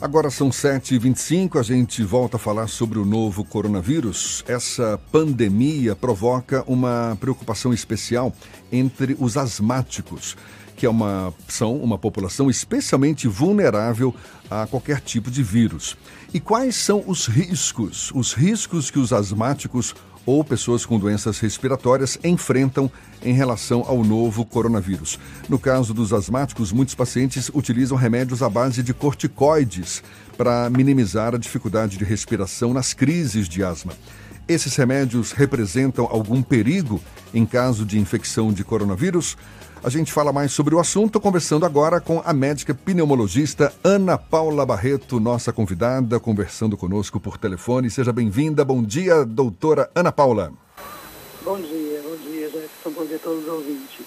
Agora são 7h25, a gente volta a falar sobre o novo coronavírus. Essa pandemia provoca uma preocupação especial entre os asmáticos, que é uma, são uma população especialmente vulnerável a qualquer tipo de vírus. E quais são os riscos? Os riscos que os asmáticos ou pessoas com doenças respiratórias enfrentam em relação ao novo coronavírus. No caso dos asmáticos, muitos pacientes utilizam remédios à base de corticoides para minimizar a dificuldade de respiração nas crises de asma. Esses remédios representam algum perigo em caso de infecção de coronavírus? A gente fala mais sobre o assunto conversando agora com a médica pneumologista Ana Paula Barreto, nossa convidada, conversando conosco por telefone. Seja bem-vinda. Bom dia, doutora Ana Paula. Bom dia, bom dia, Jefferson. Bom dia a todos os ouvintes.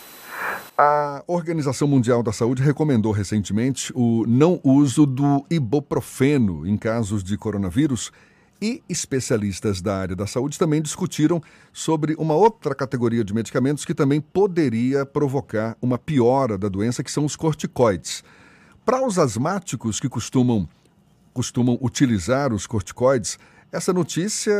A Organização Mundial da Saúde recomendou recentemente o não uso do ibuprofeno em casos de coronavírus e especialistas da área da saúde também discutiram sobre uma outra categoria de medicamentos que também poderia provocar uma piora da doença, que são os corticoides. Para os asmáticos que costumam, costumam utilizar os corticoides, essa notícia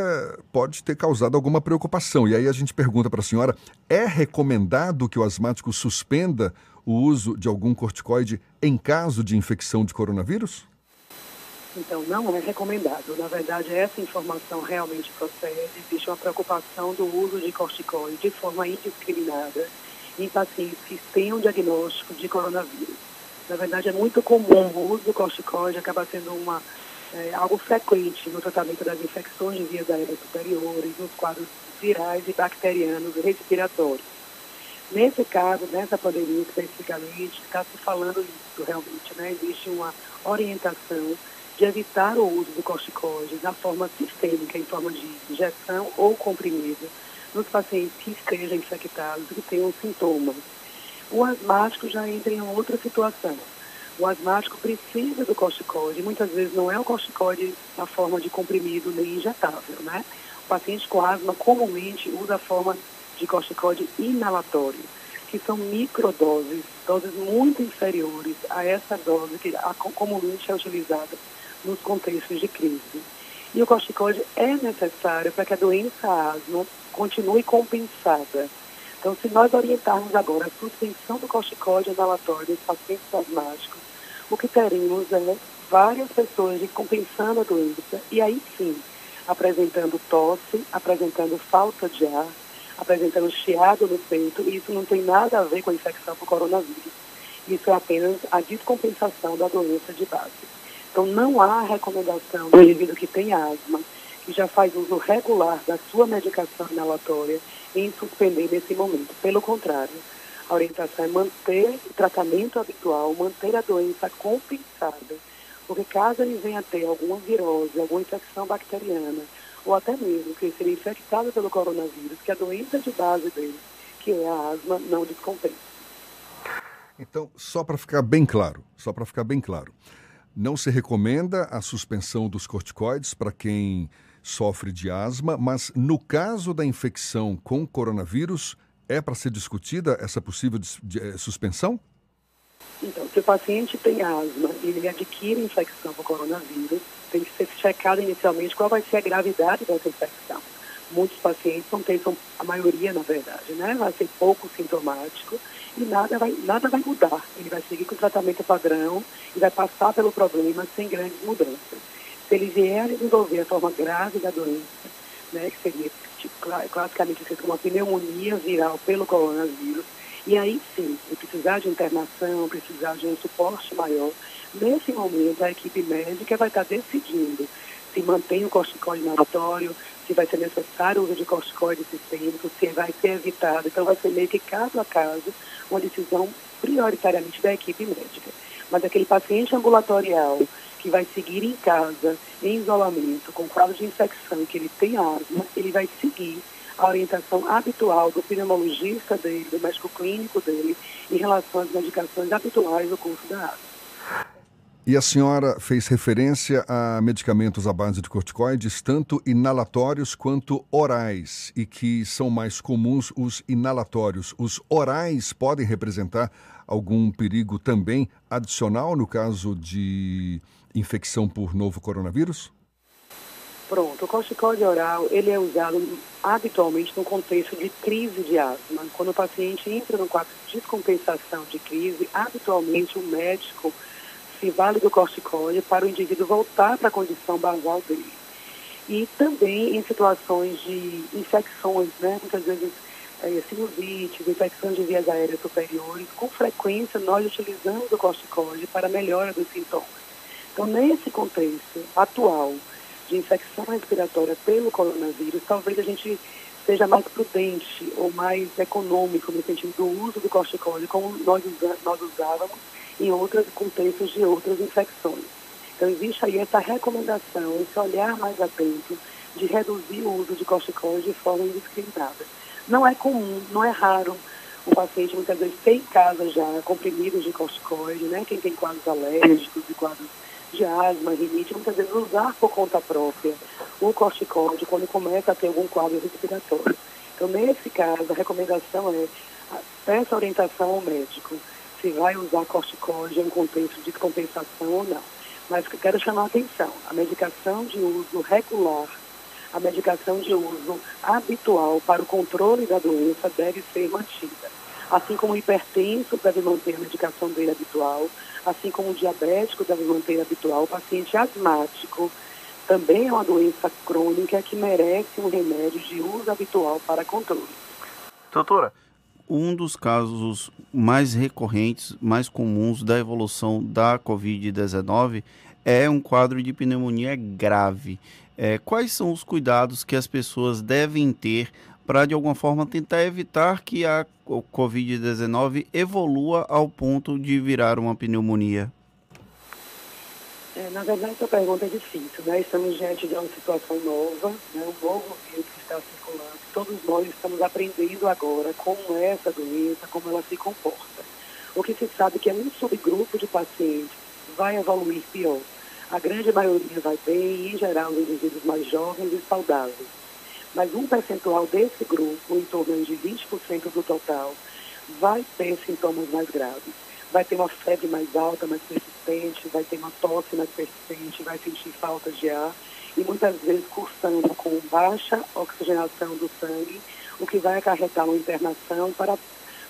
pode ter causado alguma preocupação. E aí a gente pergunta para a senhora: é recomendado que o asmático suspenda o uso de algum corticoide em caso de infecção de coronavírus? Então, não é recomendado. Na verdade, essa informação realmente procede. Existe uma preocupação do uso de corticoide de forma indiscriminada em pacientes que tenham diagnóstico de coronavírus. Na verdade, é muito comum o uso do corticoide, acaba sendo uma, é, algo frequente no tratamento das infecções de vias aéreas superiores, nos quadros virais e bacterianos respiratórios. Nesse caso, nessa pandemia especificamente, está se falando isso realmente, né? Existe uma orientação de evitar o uso do corticoide na forma sistêmica, em forma de injeção ou comprimido, nos pacientes que estejam infectados e que tenham sintomas. O asmático já entra em outra situação. O asmático precisa do corticoide, muitas vezes não é o corticoide na forma de comprimido nem injetável, né? O paciente com asma comumente usa a forma de corticoide inalatório, que são microdoses, doses muito inferiores a essa dose que comumente é utilizada nos contextos de crise. E o corticoide é necessário para que a doença asma continue compensada. Então, se nós orientarmos agora a suspensão do corticoide inalatório nos pacientes asmáticos, o que teremos é várias pessoas compensando a doença e aí sim, apresentando tosse, apresentando falta de ar, apresentando chiado no peito, e isso não tem nada a ver com a infecção por coronavírus. Isso é apenas a descompensação da doença de base. Então, não há recomendação do indivíduo que tem asma, que já faz uso regular da sua medicação inalatória, em suspender nesse momento. Pelo contrário, a orientação é manter o tratamento habitual, manter a doença compensada. Porque caso ele venha a ter alguma virose, alguma infecção bacteriana, ou até mesmo que ele seja infectado pelo coronavírus, que a doença de base dele, que é a asma, não descompensa. Então, só para ficar bem claro, só para ficar bem claro, não se recomenda a suspensão dos corticoides para quem sofre de asma, mas no caso da infecção com coronavírus, é para ser discutida essa possível de, de, eh, suspensão? Então, se o paciente tem asma e ele adquire infecção com coronavírus, tem que ser checado inicialmente qual vai ser a gravidade dessa infecção. Muitos pacientes não têm, a maioria na verdade, né? Vai ser pouco sintomático e nada vai, nada vai mudar. Ele vai seguir com o tratamento padrão e vai passar pelo problema sem grandes mudanças. Se ele vier desenvolver a forma grave da doença, né, que seria tipo, classicamente uma pneumonia viral pelo coronavírus, e aí sim, precisar de internação, precisar de um suporte maior, nesse momento a equipe médica vai estar decidindo se mantém o corticoide inalatório, se vai ser necessário o uso de corticoide sistêmico, se vai ser evitado. Então vai ser meio que caso a caso uma decisão prioritariamente da equipe médica. Mas aquele paciente ambulatorial que vai seguir em casa, em isolamento, com quadro de infecção, que ele tem asma, ele vai seguir a orientação habitual do pneumologista dele, do médico clínico dele, em relação às medicações habituais do curso da asma. E a senhora fez referência a medicamentos à base de corticoides, tanto inalatórios quanto orais, e que são mais comuns os inalatórios. Os orais podem representar algum perigo também adicional no caso de infecção por novo coronavírus? Pronto, o corticóide oral ele é usado habitualmente no contexto de crise de asma. Quando o paciente entra no quadro de descompensação de crise, habitualmente o médico se vale do corticóide para o indivíduo voltar para a condição basal dele. E também em situações de infecções, né? muitas vezes é, sinusites, infecções de vias aéreas superiores, com frequência nós utilizamos o corticóide para melhora dos sintomas. Então, nesse contexto atual, de infecção respiratória pelo coronavírus, talvez a gente seja mais prudente ou mais econômico no sentido do uso do corticóide, como nós, nós usávamos em outros contextos de outras infecções. Então, existe aí essa recomendação, esse olhar mais atento de reduzir o uso de corticóide de forma indiscriminada. Não é comum, não é raro o paciente muitas vezes tem em casa já comprimidos de corticoide, né? Quem tem quadros alérgicos e quadros de asma, rinite, muitas vezes usar por conta própria o corticóide quando começa a ter algum quadro respiratório. Então, nesse caso, a recomendação é peça orientação ao médico se vai usar corticóide em contexto de compensação ou não. Mas quero chamar a atenção, a medicação de uso regular, a medicação de uso habitual para o controle da doença deve ser mantida. Assim como o hipertenso deve manter a medicação dele habitual, assim como o diabético deve manter habitual, o paciente asmático também é uma doença crônica que merece um remédio de uso habitual para controle. Doutora, um dos casos mais recorrentes, mais comuns da evolução da Covid-19 é um quadro de pneumonia grave. É, quais são os cuidados que as pessoas devem ter para, de alguma forma, tentar evitar que a Covid-19 evolua ao ponto de virar uma pneumonia? É, na verdade, essa pergunta é difícil. Né? Estamos diante de uma situação nova, né? um novo vírus que está circulando. Todos nós estamos aprendendo agora como é essa doença, como ela se comporta. O que se sabe é que é um subgrupo de pacientes vai evoluir pior. A grande maioria vai bem, em geral, os indivíduos mais jovens e saudáveis mas um percentual desse grupo, em torno de 20% do total, vai ter sintomas mais graves. Vai ter uma febre mais alta, mais persistente, vai ter uma tosse mais persistente, vai sentir falta de ar e muitas vezes cursando com baixa oxigenação do sangue, o que vai acarretar uma internação para,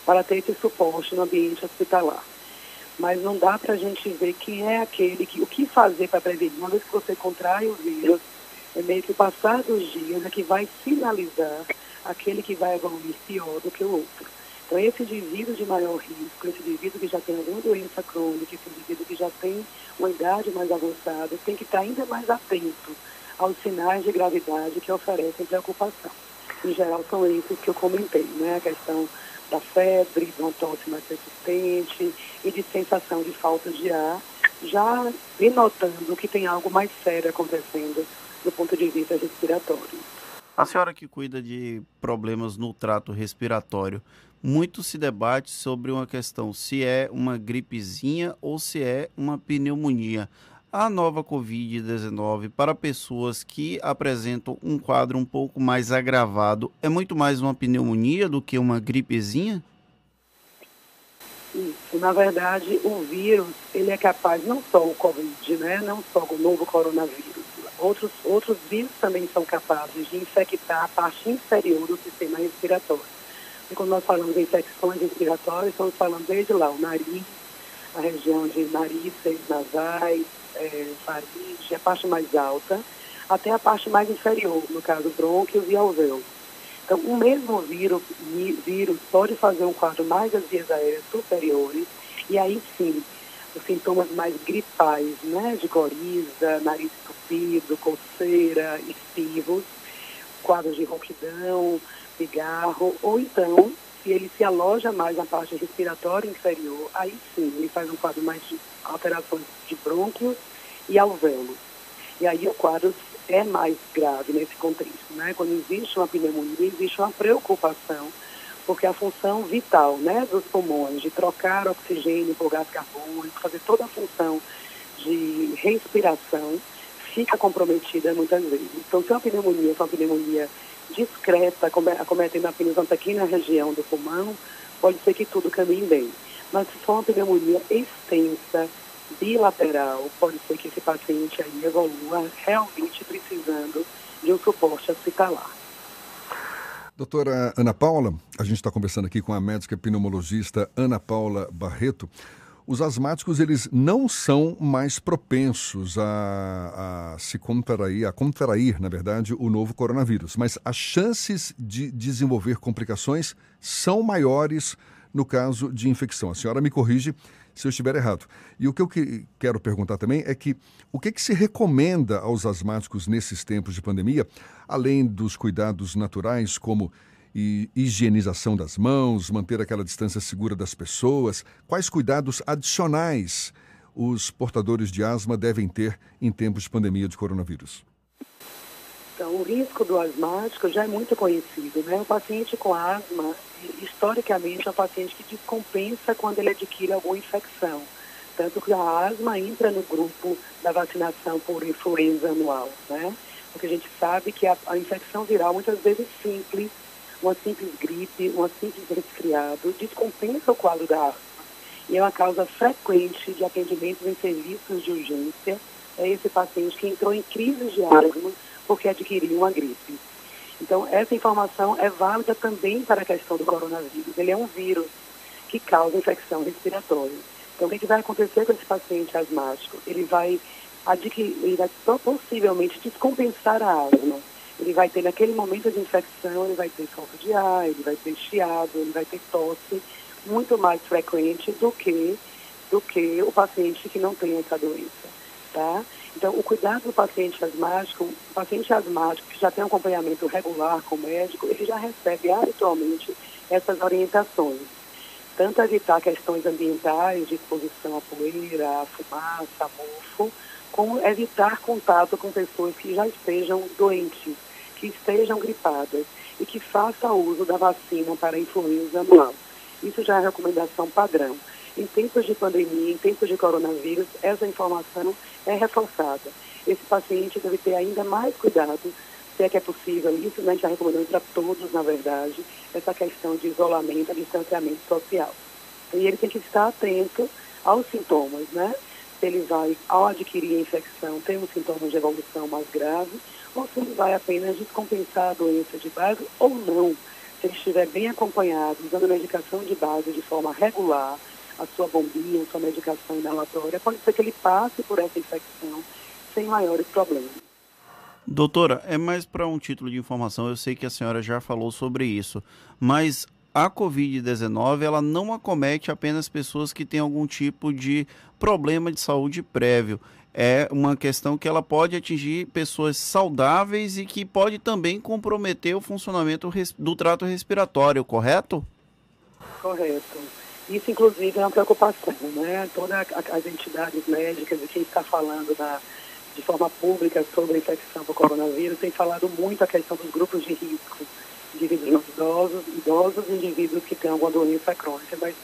para ter esse suporte no ambiente hospitalar. Mas não dá para a gente ver quem é aquele, que, o que fazer para prevenir. Uma vez que você contrai o vírus, é meio que o passar dos dias é que vai sinalizar aquele que vai evoluir pior do que o outro. Então, esse indivíduo de maior risco, esse indivíduo que já tem alguma doença crônica, esse indivíduo que já tem uma idade mais avançada, tem que estar ainda mais atento aos sinais de gravidade que oferecem preocupação. Em geral, são esses que eu comentei, né? A questão da febre, de uma tosse mais persistente e de sensação de falta de ar, já denotando que tem algo mais sério acontecendo do ponto de vista respiratório. A senhora que cuida de problemas no trato respiratório, muito se debate sobre uma questão se é uma gripezinha ou se é uma pneumonia. A nova Covid-19 para pessoas que apresentam um quadro um pouco mais agravado é muito mais uma pneumonia do que uma gripezinha? Isso, na verdade, o vírus, ele é capaz, não só o Covid, né, não só o novo coronavírus, outros, outros vírus também são capazes de infectar a parte inferior do sistema respiratório. E quando nós falamos de infecções respiratórias, estamos falando desde lá, o nariz, a região de narizes, nasais, é, faringe, a parte mais alta, até a parte mais inferior, no caso brônquios e alvéolos. Então, o mesmo vírus, vírus pode fazer um quadro mais das vias aéreas superiores, e aí sim, os sintomas mais gripais, né, de coriza, nariz entupido, coceira, espirros, quadros de rouquidão, cigarro, ou então, se ele se aloja mais na parte respiratória inferior, aí sim, ele faz um quadro mais de alterações de brônquios e alvéolos. E aí o quadro é mais grave nesse contexto, né? Quando existe uma pneumonia, existe uma preocupação porque a função vital né, dos pulmões, de trocar oxigênio por gás carbônico, fazer toda a função de respiração, fica comprometida muitas vezes. Então, se uma pneumonia for uma pneumonia discreta, acometendo apenas uma pequena região do pulmão, pode ser que tudo caminhe bem. Mas se for uma pneumonia extensa, bilateral, pode ser que esse paciente aí evolua realmente precisando de um suporte hospitalar. Doutora Ana Paula, a gente está conversando aqui com a médica pneumologista Ana Paula Barreto. Os asmáticos, eles não são mais propensos a, a se contrair, a contrair, na verdade, o novo coronavírus, mas as chances de desenvolver complicações são maiores no caso de infecção. A senhora me corrige se eu estiver errado. E o que eu que, quero perguntar também é que o que, que se recomenda aos asmáticos nesses tempos de pandemia, além dos cuidados naturais como higienização das mãos, manter aquela distância segura das pessoas, quais cuidados adicionais os portadores de asma devem ter em tempos de pandemia de coronavírus? Então, o risco do asmático já é muito conhecido, né? O paciente com asma, historicamente, é um paciente que descompensa quando ele adquire alguma infecção. Tanto que a asma entra no grupo da vacinação por influenza anual, né? Porque a gente sabe que a, a infecção viral, muitas vezes simples, uma simples gripe, uma simples resfriado, descompensa o quadro da asma. E é uma causa frequente de atendimentos em serviços de urgência. É esse paciente que entrou em crise de asma porque adquiriu uma gripe. Então, essa informação é válida também para a questão do coronavírus. Ele é um vírus que causa infecção respiratória. Então, o que, vai acontecer com esse paciente asmático? Ele vai adquirir, ele vai possivelmente descompensar a asma. Ele vai ter, naquele momento de infecção, ele vai ter falta de ar, ele vai ter chiado, ele vai ter tosse muito mais frequente do que, do que o paciente que não tem essa doença, tá? Então, o cuidado do paciente asmático, o paciente asmático que já tem acompanhamento regular com o médico, ele já recebe habitualmente essas orientações. Tanto evitar questões ambientais, de exposição à poeira, à fumaça, a mofo, como evitar contato com pessoas que já estejam doentes, que estejam gripadas e que façam uso da vacina para influenza anual. Isso já é recomendação padrão. Em tempos de pandemia, em tempos de coronavírus, essa informação é reforçada. Esse paciente deve ter ainda mais cuidado, se é que é possível, isso né, está recomendando para todos, na verdade, essa questão de isolamento, distanciamento social. E ele tem que estar atento aos sintomas, né? Se ele vai, ao adquirir a infecção, ter um sintoma de evolução mais grave, ou se ele vai apenas descompensar a doença de base ou não. Se ele estiver bem acompanhado, usando medicação de base de forma regular, a sua bombinha, a sua medicação inalatória, pode ser que ele passe por essa infecção sem maiores problemas. Doutora, é mais para um título de informação, eu sei que a senhora já falou sobre isso, mas a Covid-19 ela não acomete apenas pessoas que têm algum tipo de problema de saúde prévio. É uma questão que ela pode atingir pessoas saudáveis e que pode também comprometer o funcionamento do trato respiratório, correto? Correto. Isso, inclusive, é uma preocupação, né? Todas as entidades médicas e quem está falando da, de forma pública sobre a infecção por coronavírus tem falado muito a questão dos grupos de risco, indivíduos idosos, idosos e indivíduos que têm alguma doença crônica, mas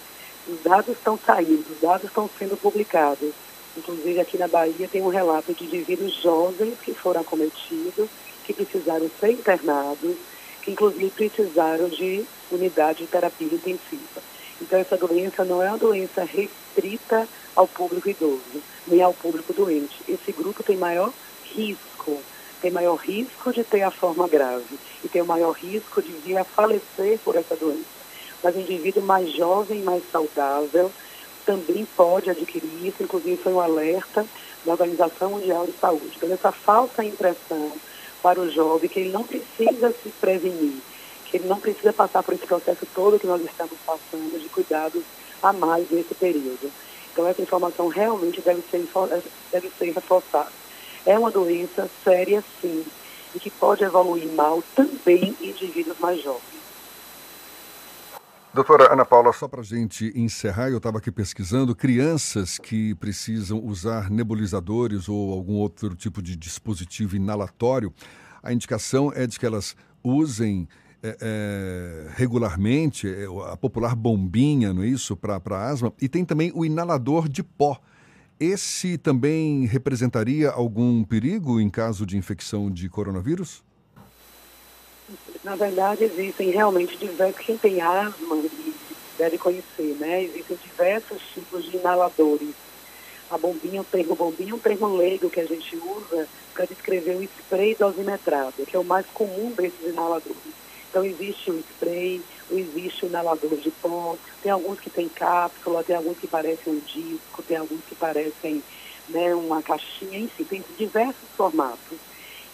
os dados estão saindo, os dados estão sendo publicados. Inclusive, aqui na Bahia tem um relato de indivíduos jovens que foram acometidos, que precisaram ser internados, que inclusive precisaram de unidade de terapia intensiva. Então, essa doença não é uma doença restrita ao público idoso, nem ao público doente. Esse grupo tem maior risco, tem maior risco de ter a forma grave e tem o maior risco de vir a falecer por essa doença. Mas o indivíduo mais jovem, mais saudável, também pode adquirir isso, inclusive foi um alerta da Organização Mundial de Saúde. Então, essa falsa impressão para o jovem que ele não precisa se prevenir, que ele não precisa passar por esse processo todo que nós estamos passando de cuidados a mais nesse período. Então, essa informação realmente deve ser, deve ser reforçada. É uma doença séria, sim, e que pode evoluir mal também em indivíduos mais jovens. Doutora Ana Paula, só para a gente encerrar, eu estava aqui pesquisando crianças que precisam usar nebulizadores ou algum outro tipo de dispositivo inalatório. A indicação é de que elas usem é, é, regularmente, é, a popular bombinha, não é isso, para asma, e tem também o inalador de pó. Esse também representaria algum perigo em caso de infecção de coronavírus? Na verdade, existem realmente diversos. Quem tem asma deve conhecer, né? Existem diversos tipos de inaladores. A bombinha, o termo bombinha é um termo leigo que a gente usa para descrever o spray dosimetrado, que é o mais comum desses inaladores. Então existe o spray, existe o inalador de pó, tem alguns que tem cápsula, tem alguns que parecem um disco, tem alguns que parecem né, uma caixinha, enfim, tem diversos formatos.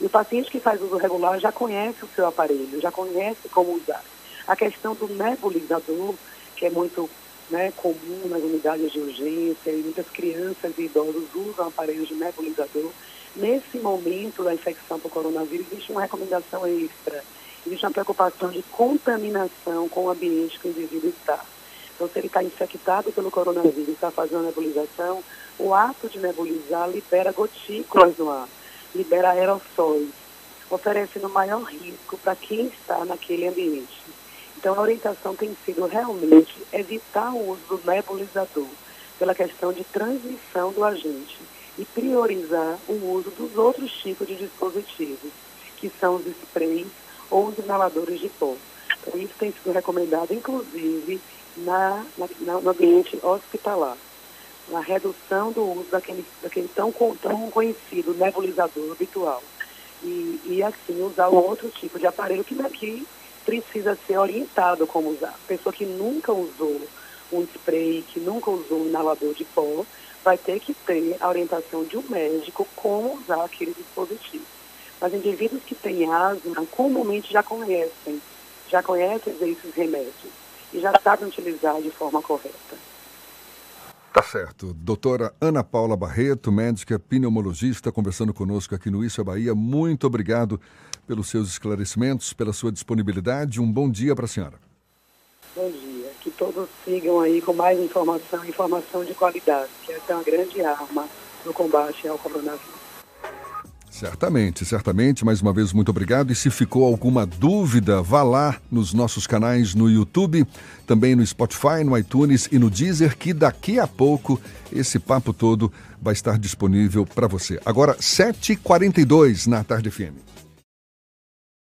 E o paciente que faz uso regular já conhece o seu aparelho, já conhece como usar. A questão do nebulizador, que é muito né, comum nas unidades de urgência, e muitas crianças e idosos usam aparelhos de nebulizador. Nesse momento da infecção por coronavírus, existe uma recomendação extra, existe uma preocupação de contaminação com o ambiente que o indivíduo está. Então, se ele está infectado pelo coronavírus e está fazendo nebulização, o ato de nebulizar libera gotículas no ar, libera aerossóis, oferecendo maior risco para quem está naquele ambiente. Então, a orientação tem sido realmente evitar o uso do nebulizador, pela questão de transmissão do agente, e priorizar o uso dos outros tipos de dispositivos, que são os sprays ou os inaladores de pó. Então, isso tem sido recomendado, inclusive, na, na, no ambiente hospitalar. Na redução do uso daquele, daquele tão, tão conhecido nebulizador habitual. E, e, assim, usar um outro tipo de aparelho que daqui precisa ser orientado como usar. Pessoa que nunca usou um spray, que nunca usou um inalador de pó, vai ter que ter a orientação de um médico como usar aquele dispositivo. Mas indivíduos que têm asma comumente já conhecem, já conhecem esses remédios e já sabem utilizar de forma correta. Tá certo. Doutora Ana Paula Barreto, médica pneumologista, conversando conosco aqui no Isso é Bahia. Muito obrigado pelos seus esclarecimentos, pela sua disponibilidade. Um bom dia para a senhora. Bom dia. Que todos sigam aí com mais informação, informação de qualidade, que essa é uma grande arma no combate ao coronavírus. Certamente, certamente. Mais uma vez, muito obrigado. E se ficou alguma dúvida, vá lá nos nossos canais no YouTube, também no Spotify, no iTunes e no Deezer, que daqui a pouco esse papo todo vai estar disponível para você. Agora, 7h42 na Tarde FM.